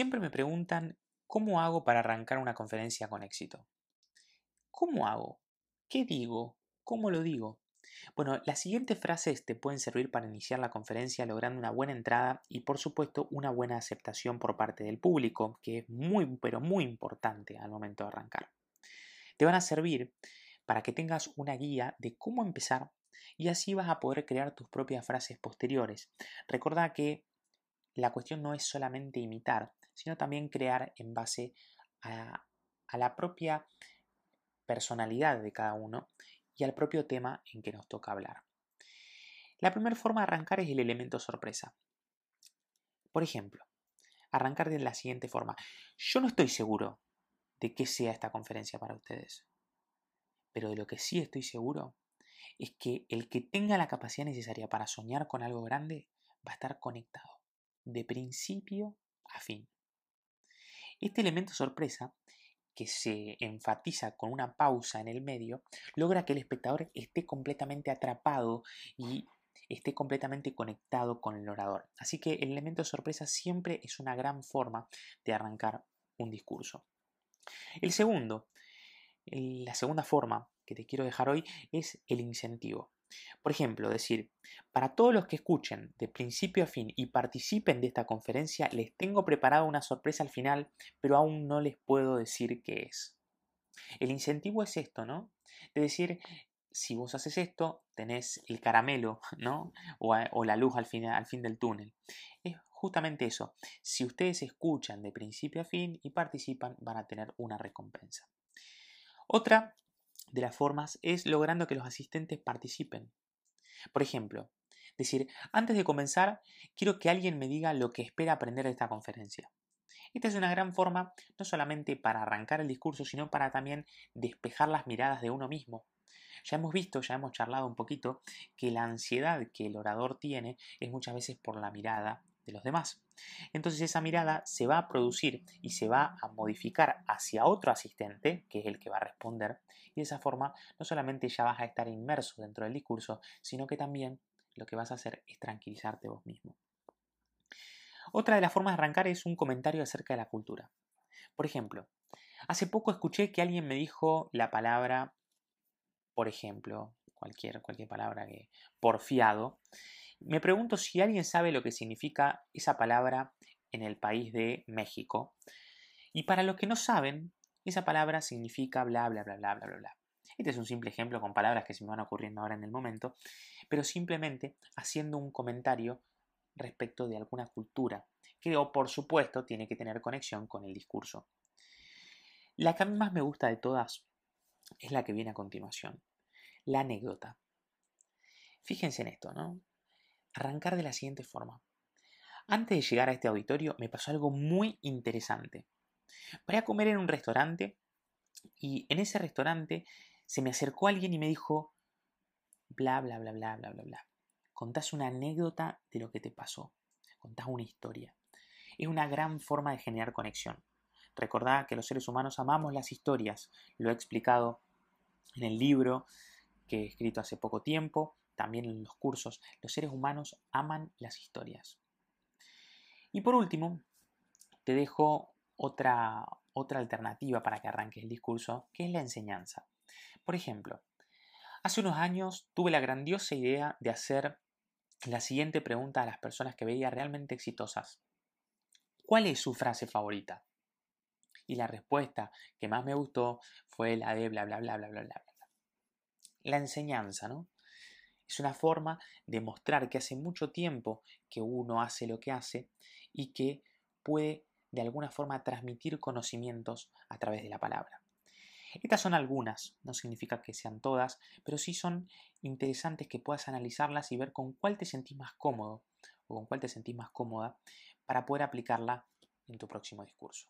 Siempre me preguntan cómo hago para arrancar una conferencia con éxito. ¿Cómo hago? ¿Qué digo? ¿Cómo lo digo? Bueno, las siguientes frases te pueden servir para iniciar la conferencia logrando una buena entrada y por supuesto una buena aceptación por parte del público, que es muy pero muy importante al momento de arrancar. Te van a servir para que tengas una guía de cómo empezar y así vas a poder crear tus propias frases posteriores. Recuerda que la cuestión no es solamente imitar, sino también crear en base a, la propia personalidad de cada uno y al propio tema en que nos toca hablar. La primera forma de arrancar es el elemento sorpresa. Por ejemplo, arrancar de la siguiente forma. Yo no estoy seguro de qué sea esta conferencia para ustedes, pero de lo que sí estoy seguro es que el que tenga la capacidad necesaria para soñar con algo grande va a estar conectado, de principio a fin. Este elemento sorpresa, que se enfatiza con una pausa en el medio, logra que el espectador esté completamente atrapado y esté completamente conectado con el orador. Así que el elemento sorpresa siempre es una gran forma de arrancar un discurso. El segundo, la segunda forma que te quiero dejar hoy es el incentivo. Por ejemplo, decir, para todos los que escuchen de principio a fin y participen de esta conferencia, les tengo preparado una sorpresa al final, pero aún no les puedo decir qué es. El incentivo es esto, ¿no? De decir, si vos haces esto, tenés el caramelo, ¿no? O, la luz al fin, al fin del túnel. Es justamente eso. Si ustedes escuchan de principio a fin y participan, van a tener una recompensa. Otra de las formas es logrando que los asistentes participen. Por ejemplo, decir, antes de comenzar, quiero que alguien me diga lo que espera aprender de esta conferencia. Esta es una gran forma no solamente para arrancar el discurso, sino para también despejar las miradas de uno mismo. Ya hemos visto, ya hemos charlado un poquito, que la ansiedad que el orador tiene es muchas veces por la mirada los demás. Entonces esa mirada se va a producir y se va a modificar hacia otro asistente, que es el que va a responder, y de esa forma no solamente ya vas a estar inmerso dentro del discurso, sino que también lo que vas a hacer es tranquilizarte vos mismo. Otra de las formas de arrancar es un comentario acerca de la cultura. Por ejemplo, hace poco escuché que alguien me dijo la palabra, por ejemplo, cualquier, cualquier palabra que porfiado, me pregunto si alguien sabe lo que significa esa palabra en el país de México. Y para los que no saben, esa palabra significa bla, bla, bla, bla, bla, bla, bla. Este es un simple ejemplo con palabras que se me van ocurriendo ahora en el momento, pero simplemente haciendo un comentario respecto de alguna cultura, que por supuesto tiene que tener conexión con el discurso. La que a mí más me gusta de todas es la que viene a continuación, la anécdota. Fíjense en esto, ¿no? Arrancar de la siguiente forma. Antes de llegar a este auditorio me pasó algo muy interesante. Voy a comer en un restaurante y en ese restaurante se me acercó alguien y me dijo, bla, bla, bla, bla, bla, bla, bla. Contás una anécdota de lo que te pasó. Contás una historia. Es una gran forma de generar conexión. Recordad que los seres humanos amamos las historias. Lo he explicado en el libro que he escrito hace poco tiempo también en los cursos, los seres humanos aman las historias. Y por último, te dejo otra, otra alternativa para que arranques el discurso, que es la enseñanza. Por ejemplo, hace unos años tuve la grandiosa idea de hacer la siguiente pregunta a las personas que veía realmente exitosas. ¿Cuál es su frase favorita? Y la respuesta que más me gustó fue la de bla bla bla bla bla bla. La enseñanza, ¿no? Es una forma de mostrar que hace mucho tiempo que uno hace lo que hace y que puede de alguna forma transmitir conocimientos a través de la palabra. Estas son algunas, no significa que sean todas, pero sí son interesantes que puedas analizarlas y ver con cuál te sentís más cómodo o con cuál te sentís más cómoda para poder aplicarla en tu próximo discurso.